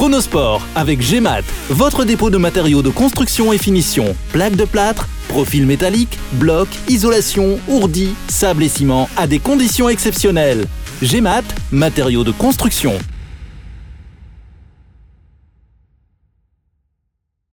Chronosport avec GMAT, votre dépôt de matériaux de construction et finition, plaques de plâtre, profil métallique, blocs, isolation, ourdi, sable et ciment à des conditions exceptionnelles. GMAT, matériaux de construction.